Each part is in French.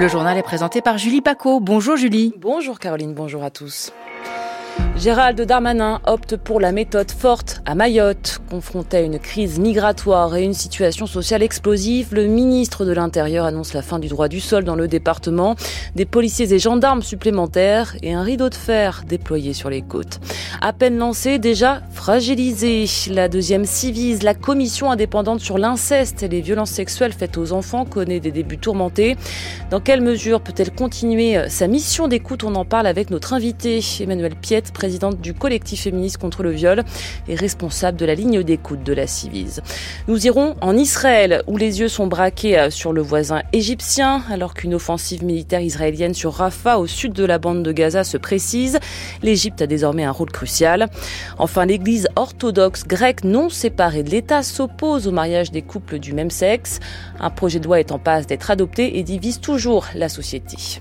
Le journal est présenté par Julie Paco. Bonjour Julie. Bonjour Caroline, bonjour à tous. Gérald Darmanin opte pour la méthode forte à Mayotte. Confronté à une crise migratoire et une situation sociale explosive, le ministre de l'Intérieur annonce la fin du droit du sol dans le département, des policiers et gendarmes supplémentaires et un rideau de fer déployé sur les côtes. À peine lancé, déjà fragilisé. La deuxième civise, la commission indépendante sur l'inceste et les violences sexuelles faites aux enfants, connaît des débuts tourmentés. Dans quelle mesure peut-elle continuer sa mission d'écoute? On en parle avec notre invité, Emmanuel Piette, président présidente du collectif féministe contre le viol et responsable de la ligne d'écoute de la Civise. Nous irons en Israël où les yeux sont braqués euh, sur le voisin égyptien alors qu'une offensive militaire israélienne sur Rafah au sud de la bande de Gaza se précise. L'Égypte a désormais un rôle crucial. Enfin, l'église orthodoxe grecque non séparée de l'État s'oppose au mariage des couples du même sexe. Un projet de loi est en passe d'être adopté et divise toujours la société.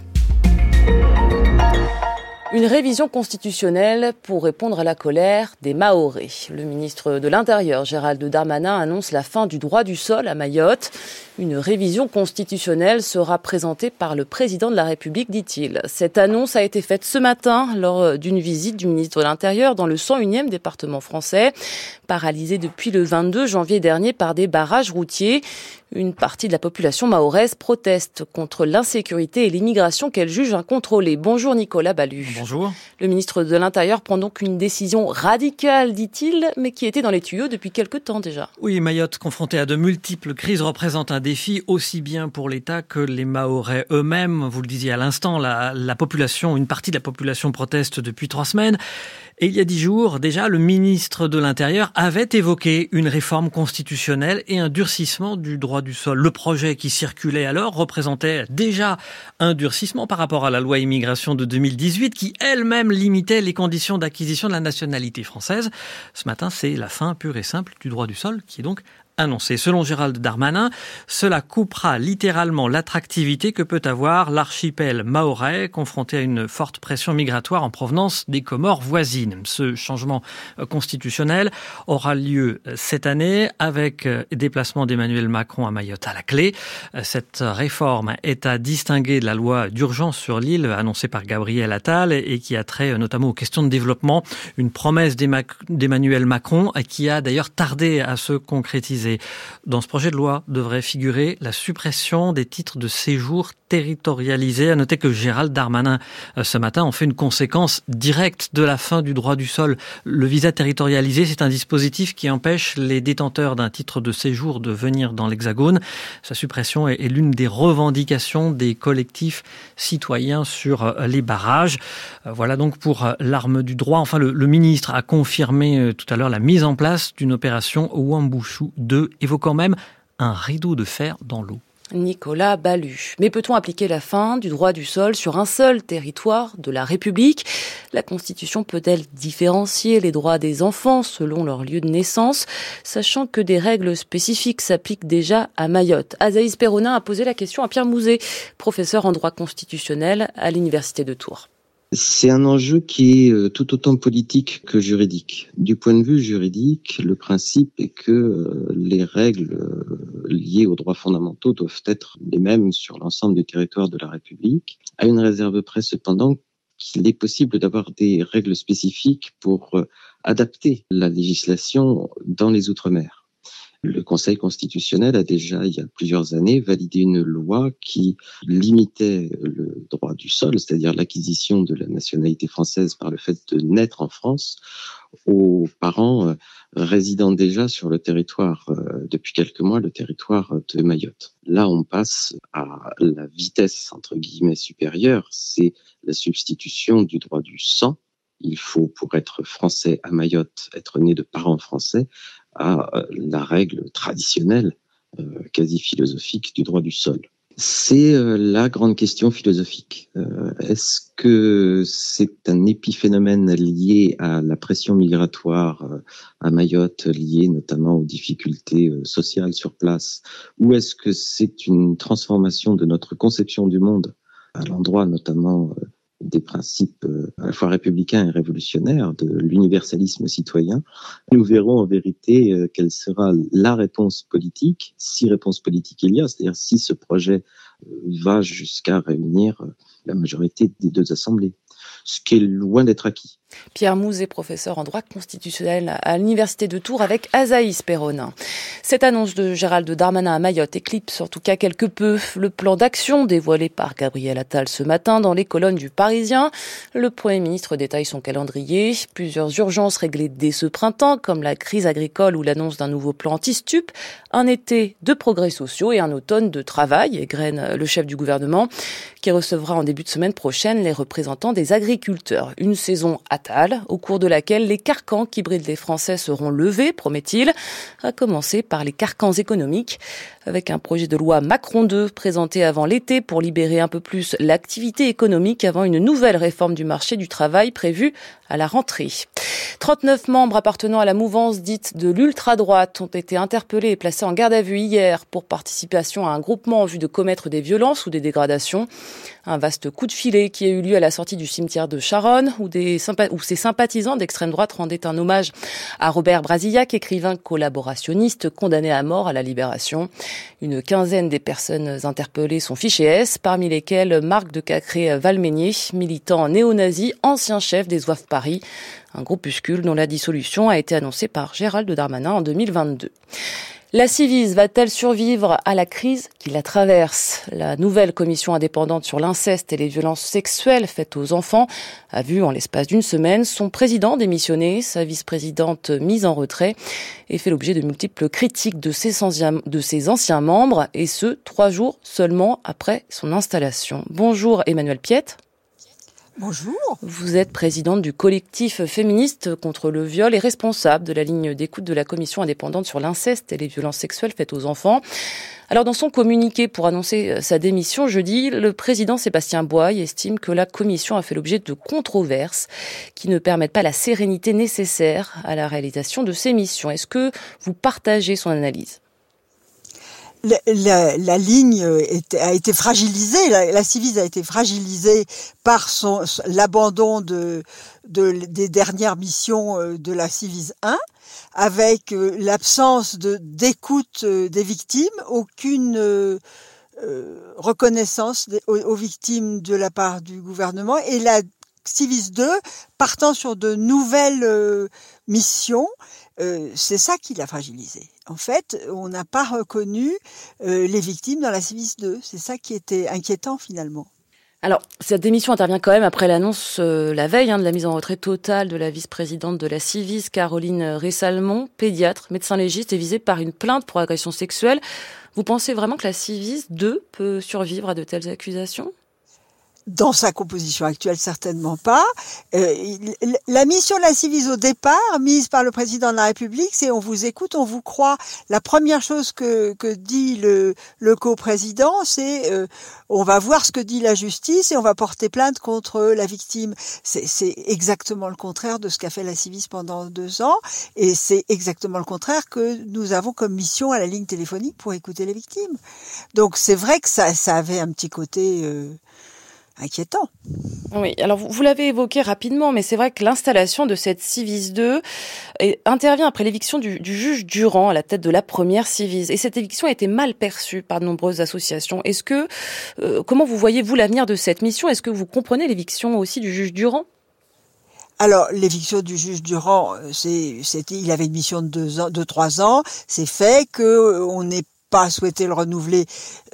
Une révision constitutionnelle pour répondre à la colère des Maorés. Le ministre de l'Intérieur, Gérald Darmanin, annonce la fin du droit du sol à Mayotte. Une révision constitutionnelle sera présentée par le président de la République, dit-il. Cette annonce a été faite ce matin lors d'une visite du ministre de l'Intérieur dans le 101e département français, paralysé depuis le 22 janvier dernier par des barrages routiers. Une partie de la population mahoraise proteste contre l'insécurité et l'immigration qu'elle juge incontrôlée. Bonjour Nicolas Ballu. Bonjour. Le ministre de l'Intérieur prend donc une décision radicale, dit-il, mais qui était dans les tuyaux depuis quelque temps déjà. Oui, Mayotte, confrontée à de multiples crises, représente un défi aussi bien pour l'État que les Mahorais eux-mêmes. Vous le disiez à l'instant, la, la population, une partie de la population proteste depuis trois semaines. Et il y a dix jours, déjà, le ministre de l'Intérieur avait évoqué une réforme constitutionnelle et un durcissement du droit du sol. Le projet qui circulait alors représentait déjà un durcissement par rapport à la loi immigration de 2018 qui elle-même limitait les conditions d'acquisition de la nationalité française. Ce matin, c'est la fin pure et simple du droit du sol qui est donc annoncé. Selon Gérald Darmanin, cela coupera littéralement l'attractivité que peut avoir l'archipel maorais confronté à une forte pression migratoire en provenance des Comores voisines. Ce changement euh, constitutionnel aura lieu euh, cette année avec euh, déplacement d'Emmanuel Macron à Mayotte à la clé. Cette réforme est à distinguer de la loi d'urgence sur l'île annoncée par Gabriel Attal et qui a trait notamment aux questions de développement. Une promesse d'Emmanuel Macron qui a d'ailleurs tardé à se concrétiser. Dans ce projet de loi devrait figurer la suppression des titres de séjour territorialisés. À noter que Gérald Darmanin, euh, ce matin, en fait une conséquence directe de la fin du droit du sol. Le visa territorialisé, c'est un dispositif qui empêche les détenteurs d'un titre de séjour de venir dans l'Hexagone. Sa suppression est l'une des revendications des collectifs citoyens sur euh, les barrages. Euh, voilà donc pour l'arme du droit. Enfin, le, ministre a confirmé tout à l'heure la mise en place d'une opération Wambushu 2 évoquant même un rideau de fer dans l'eau. Nicolas Ballu. Mais peut-on appliquer la fin du droit du sol sur un seul territoire de la République? La Constitution peut-elle différencier les droits des enfants selon leur lieu de naissance, sachant que des règles spécifiques s'appliquent déjà à Mayotte Azaïs Perronin a posé la question à Pierre Mouzet, professeur en droit constitutionnel à l'Université de Tours. C'est un enjeu qui est euh, tout autant politique que juridique. Du point de vue juridique, le principe est que euh, les règles euh, liées aux droits fondamentaux doivent être les mêmes sur l'ensemble du territoire de la République, à une réserve près cependant qu'il est possible d'avoir des règles spécifiques pour adapter la législation dans les Outre-mer. Le Conseil constitutionnel a déjà, il y a plusieurs années, validé une loi qui limitait le droit du sol, c'est-à-dire l'acquisition de la nationalité française par le fait de naître en France, aux parents euh, résidant déjà sur le territoire euh, depuis quelques mois, le territoire de Mayotte. Là, on passe à la vitesse entre guillemets supérieure, c'est la substitution du droit du sang il faut, pour être français à Mayotte, être né de parents français, à euh, la règle traditionnelle, euh, quasi philosophique du droit du sol. C'est euh, la grande question philosophique. Est-ce que c'est un épiphénomène lié à la pression migratoire à Mayotte, lié notamment aux difficultés sociales sur place, ou est-ce que c'est une transformation de notre conception du monde à l'endroit notamment des principes euh, à la fois républicains et révolutionnaires de l'universalisme citoyen, nous verrons en vérité euh, quelle sera la réponse politique, si réponse politique il y a, c'est-à-dire si ce projet euh, va jusqu'à réunir la majorité des deux assemblées, ce qui est loin d'être acquis. Pierre Mouzet, professeur en droit constitutionnel à l'Université de Tours avec Azaïs Perronin. Cette annonce de Gérald Darmanin à Mayotte éclipse en tout cas quelque peu le plan d'action dévoilé par Gabriel Attal ce matin dans les colonnes du Parisien. Le Premier ministre détaille son calendrier, plusieurs urgences réglées dès ce printemps comme la crise agricole ou l'annonce d'un nouveau plan anti-stup, un été de progrès sociaux et un automne de travail, égrène le chef du gouvernement qui recevra en début de semaine prochaine les représentants des agriculteurs. Une saison à au cours de laquelle les carcans qui brident les Français seront levés, promet-il, à commencer par les carcans économiques, avec un projet de loi Macron 2 présenté avant l'été pour libérer un peu plus l'activité économique avant une nouvelle réforme du marché du travail prévue à la rentrée. 39 membres appartenant à la mouvance dite de l'ultra-droite ont été interpellés et placés en garde à vue hier pour participation à un groupement en vue de commettre des violences ou des dégradations. Un vaste coup de filet qui a eu lieu à la sortie du cimetière de Charonne où, des où ses sympathisants d'extrême droite rendaient un hommage à Robert Brasillac, écrivain collaborationniste condamné à mort à la Libération. Une quinzaine des personnes interpellées sont fichées S, parmi lesquelles Marc de Cacré-Valménier, militant néo-nazi, ancien chef des Oeufs Paris, un groupuscule dont la dissolution a été annoncée par Gérald Darmanin en 2022. La Civise va-t-elle survivre à la crise qui la traverse? La nouvelle commission indépendante sur l'inceste et les violences sexuelles faites aux enfants a vu en l'espace d'une semaine son président démissionner, sa vice-présidente mise en retrait et fait l'objet de multiples critiques de ses, anciens, de ses anciens membres et ce, trois jours seulement après son installation. Bonjour Emmanuel Piette. Bonjour. Vous êtes présidente du collectif féministe contre le viol et responsable de la ligne d'écoute de la commission indépendante sur l'inceste et les violences sexuelles faites aux enfants. Alors dans son communiqué pour annoncer euh, sa démission jeudi, le président Sébastien Boy estime que la commission a fait l'objet de controverses qui ne permettent pas la sérénité nécessaire à la réalisation de ses missions. Est-ce que vous partagez son analyse? La, ligne a été fragilisée, la, Civise a été fragilisée par l'abandon de, de, des dernières missions euh, de la Civise 1, avec euh, l'absence de d'écoute euh, des victimes, aucune reconnaissance aux, aux, victimes de la part du gouvernement, et la Civise 2 partant sur de nouvelles missions euh, c'est ça qui l'a fragilisé. En fait, on n'a pas reconnu euh, les victimes dans la Civis 2. C'est ça qui était inquiétant finalement. Alors, cette démission intervient quand même après l'annonce euh, la veille hein, de la mise en retrait totale de la vice-présidente de la Civis, Caroline Ressalmon, pédiatre, médecin légiste, et visée par une plainte pour agression sexuelle. Vous pensez vraiment que la Civis 2 peut survivre à de telles accusations? Dans sa composition actuelle, certainement pas. Euh, la mission de la Civise au départ, mise par le président de la République, c'est on vous écoute, on vous croit. La première chose que, que dit le, le coprésident, c'est euh, on va voir ce que dit la justice et on va porter plainte contre la victime. C'est exactement le contraire de ce qu'a fait la Civise pendant deux ans et c'est exactement le contraire que nous avons comme mission à la ligne téléphonique pour écouter les victimes. Donc c'est vrai que ça, ça avait un petit côté... Euh, inquiétant. Oui, alors vous, l'avez évoqué rapidement, mais c'est vrai que l'installation de cette Civis 2 intervient après l'éviction du, juge Durand à la tête de la première Civis. Et cette éviction a été mal perçue par de nombreuses associations. Est-ce que, euh, comment vous voyez-vous l'avenir de cette mission? Est-ce que vous comprenez l'éviction aussi du juge Durand? Alors, l'éviction du juge Durand, euh, c'est, il avait une mission de deux ans, de trois ans. C'est fait que euh, on n'est pas souhaité le renouveler,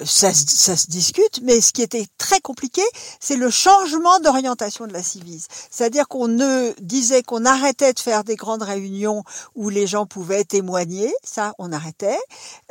ça, ça, se discute, mais ce qui était très compliqué, c'est le changement d'orientation de la Civise. C'est-à-dire qu'on ne disait qu'on arrêtait de faire des grandes réunions où les gens pouvaient témoigner, ça on arrêtait.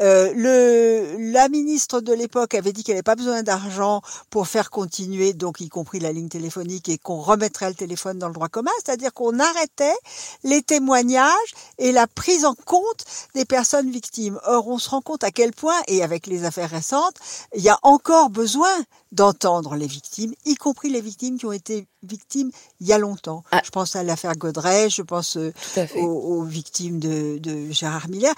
Euh, le, la ministre de l'époque avait dit qu'elle n'avait pas besoin d'argent pour faire continuer, donc y compris la ligne téléphonique, et qu'on remettrait le téléphone dans le droit commun, c'est-à-dire qu'on arrêtait les témoignages et la prise en compte des personnes victimes. Or, on se rend compte à quel point, et avec les affaires récentes, il y a encore besoin d'entendre les victimes, y compris les victimes qui ont été victimes il y a longtemps. Ah. Je pense à l'affaire Godrej, je pense euh, aux, aux, victimes de, de Gérard Miller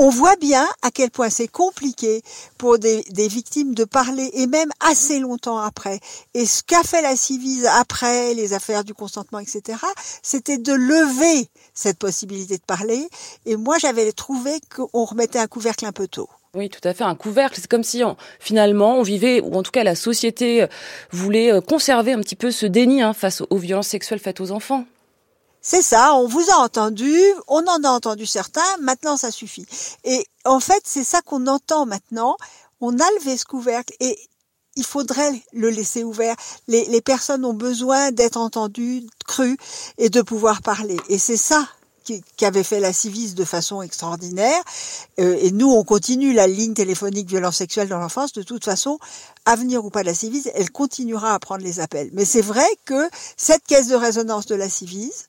on voit bien à quel point c'est compliqué pour des, victimes de parler et même assez longtemps après. Et ce qu'a fait la Civise après les affaires du consentement, etc., c'était de lever cette possibilité de parler. Et moi, j'avais trouvé qu'on remettait un couvercle un peu tôt. Oui, tout à fait, un couvercle. C'est comme si finalement on vivait, ou en tout cas la société euh, voulait euh, conserver un petit peu ce déni hein, face aux violences sexuelles faites aux enfants. C'est ça, on vous a entendu, on en a entendu certains, maintenant ça suffit. Et en fait, c'est ça qu'on entend maintenant. On a levé ce couvercle et il faudrait le laisser ouvert. Les, les personnes ont besoin d'être entendues, crues et de pouvoir parler. Et c'est ça qui, avait fait la Civis de façon extraordinaire. Euh, et nous, on continue la ligne téléphonique violence sexuelle dans l'enfance. De toute façon, avenir ou pas la Civis, elle continuera à prendre les appels. Mais c'est vrai que cette caisse de résonance de la Civis,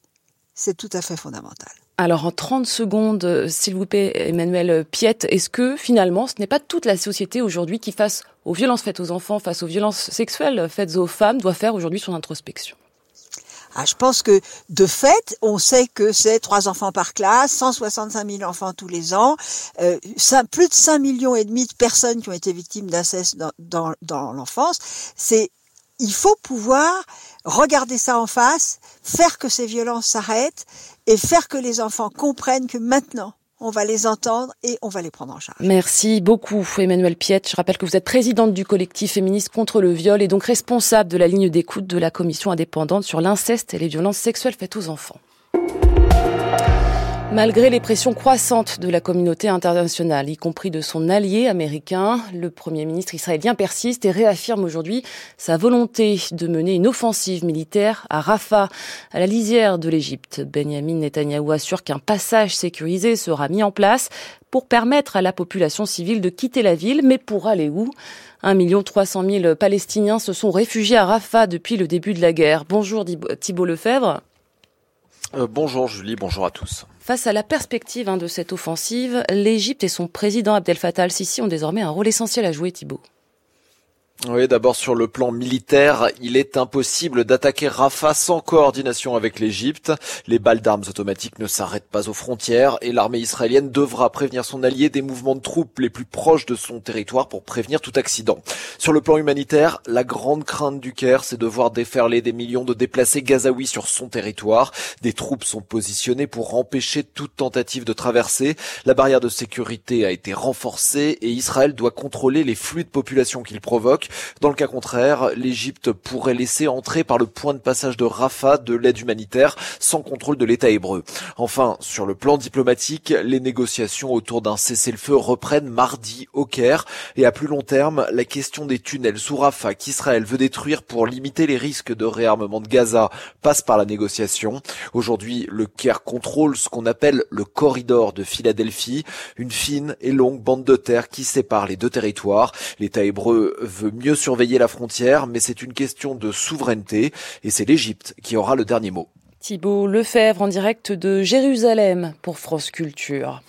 c'est tout à fait fondamental. Alors en 30 secondes, s'il vous plaît, Emmanuel Piette, est-ce que finalement ce n'est pas toute la société aujourd'hui qui face aux violences faites aux enfants, face aux violences sexuelles faites aux femmes, doit faire aujourd'hui son introspection? Ah, je pense que de fait, on sait que c'est trois enfants par classe, 165 000 enfants tous les ans, euh, plus de 5 millions et demi de personnes qui ont été victimes d'inceste dans, dans, dans l'enfance. C'est il faut pouvoir regarder ça en face, faire que ces violences s'arrêtent et faire que les enfants comprennent que maintenant, on va les entendre et on va les prendre en charge. Merci beaucoup Emmanuel Piette. Je rappelle que vous êtes présidente du collectif féministe contre le viol et donc responsable de la ligne d'écoute de la commission indépendante sur l'inceste et les violences sexuelles faites aux enfants. Malgré les pressions croissantes de la communauté internationale, y compris de son allié américain, le Premier ministre israélien persiste et réaffirme aujourd'hui sa volonté de mener une offensive militaire à Rafah, à la lisière de l'Égypte. Benjamin Netanyahou assure qu'un passage sécurisé sera mis en place pour permettre à la population civile de quitter la ville, mais pour aller où? 1 300 000 Palestiniens se sont réfugiés à Rafah depuis le début de la guerre. Bonjour Thibault Lefebvre. Euh, bonjour Julie, bonjour à tous. Face à la perspective hein, de cette offensive, l'Égypte et son président Abdel Fattah al-Sisi ont désormais un rôle essentiel à jouer, Thibault. Oui, d'abord sur le plan militaire, il est impossible d'attaquer Rafah sans coordination avec l'Égypte. Les balles d'armes automatiques ne s'arrêtent pas aux frontières et l'armée israélienne devra prévenir son allié des mouvements de troupes les plus proches de son territoire pour prévenir tout accident. Sur le plan humanitaire, la grande crainte du Caire, c'est de voir déferler des millions de déplacés gazaouis sur son territoire. Des troupes sont positionnées pour empêcher toute tentative de traversée. La barrière de sécurité a été renforcée et Israël doit contrôler les flux de population qu'il provoque. Dans le cas contraire, l'Égypte pourrait laisser entrer par le point de passage de Rafah de l'aide humanitaire sans contrôle de l'État hébreu. Enfin, sur le plan diplomatique, les négociations autour d'un cessez-le-feu reprennent mardi au Caire et à plus long terme, la question des tunnels sous Rafah qu'Israël veut détruire pour limiter les risques de réarmement de Gaza passe par la négociation. Aujourd'hui, le Caire contrôle ce qu'on appelle le corridor de Philadelphie, une fine et longue bande de terre qui sépare les deux territoires. L'État hébreu veut mieux surveiller la frontière, mais c'est une question de souveraineté et c'est l'Égypte qui aura le dernier mot. Thibault Lefebvre en direct de Jérusalem pour France Culture.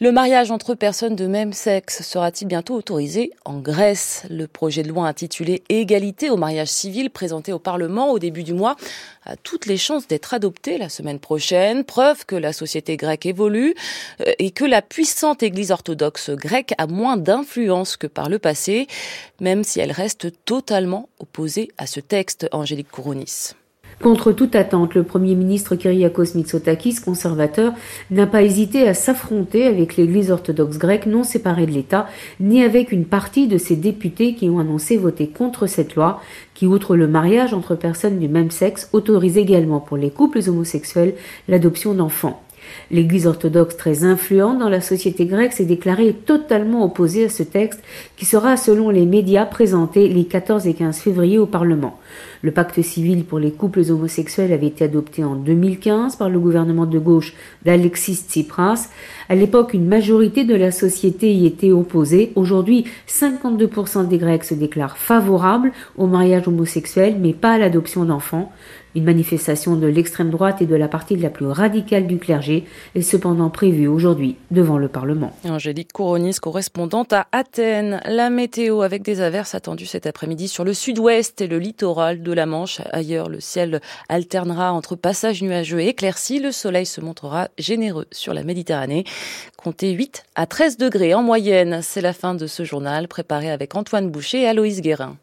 Le mariage entre personnes de même sexe sera-t-il bientôt autorisé en Grèce? Le projet de loi intitulé Égalité au mariage civil présenté au Parlement au début du mois a toutes les chances d'être adopté la semaine prochaine, preuve que la société grecque évolue euh, et que la puissante Église orthodoxe grecque a moins d'influence que par le passé, même si elle reste totalement opposée à ce texte, Angélique Kourounis. Contre toute attente, le Premier ministre Kyriakos Mitsotakis, conservateur, n'a pas hésité à s'affronter avec l'Église orthodoxe grecque non séparée de l'État, ni avec une partie de ses députés qui ont annoncé voter contre cette loi, qui, outre le mariage entre personnes du même sexe, autorise également pour les couples homosexuels l'adoption d'enfants. L'Église orthodoxe très influente dans la société grecque s'est déclarée totalement opposée à ce texte qui sera, selon les médias, présenté les 14 et 15 février au Parlement. Le pacte civil pour les couples homosexuels avait été adopté en 2015 par le gouvernement de gauche d'Alexis Tsipras. À l'époque, une majorité de la société y était opposée. Aujourd'hui, 52% des Grecs se déclarent favorables au mariage homosexuel, mais pas à l'adoption d'enfants. Une manifestation de l'extrême droite et de la partie la plus radicale du clergé est cependant prévue aujourd'hui devant le Parlement. Angélique Couronis, correspondante à Athènes. La météo avec des averses attendues cet après-midi sur le sud-ouest et le littoral de la Manche. Ailleurs, le ciel alternera entre passages nuageux et éclaircis. Le soleil se montrera généreux sur la Méditerranée. Comptez 8 à 13 degrés en moyenne. C'est la fin de ce journal préparé avec Antoine Boucher et Aloïs Guérin.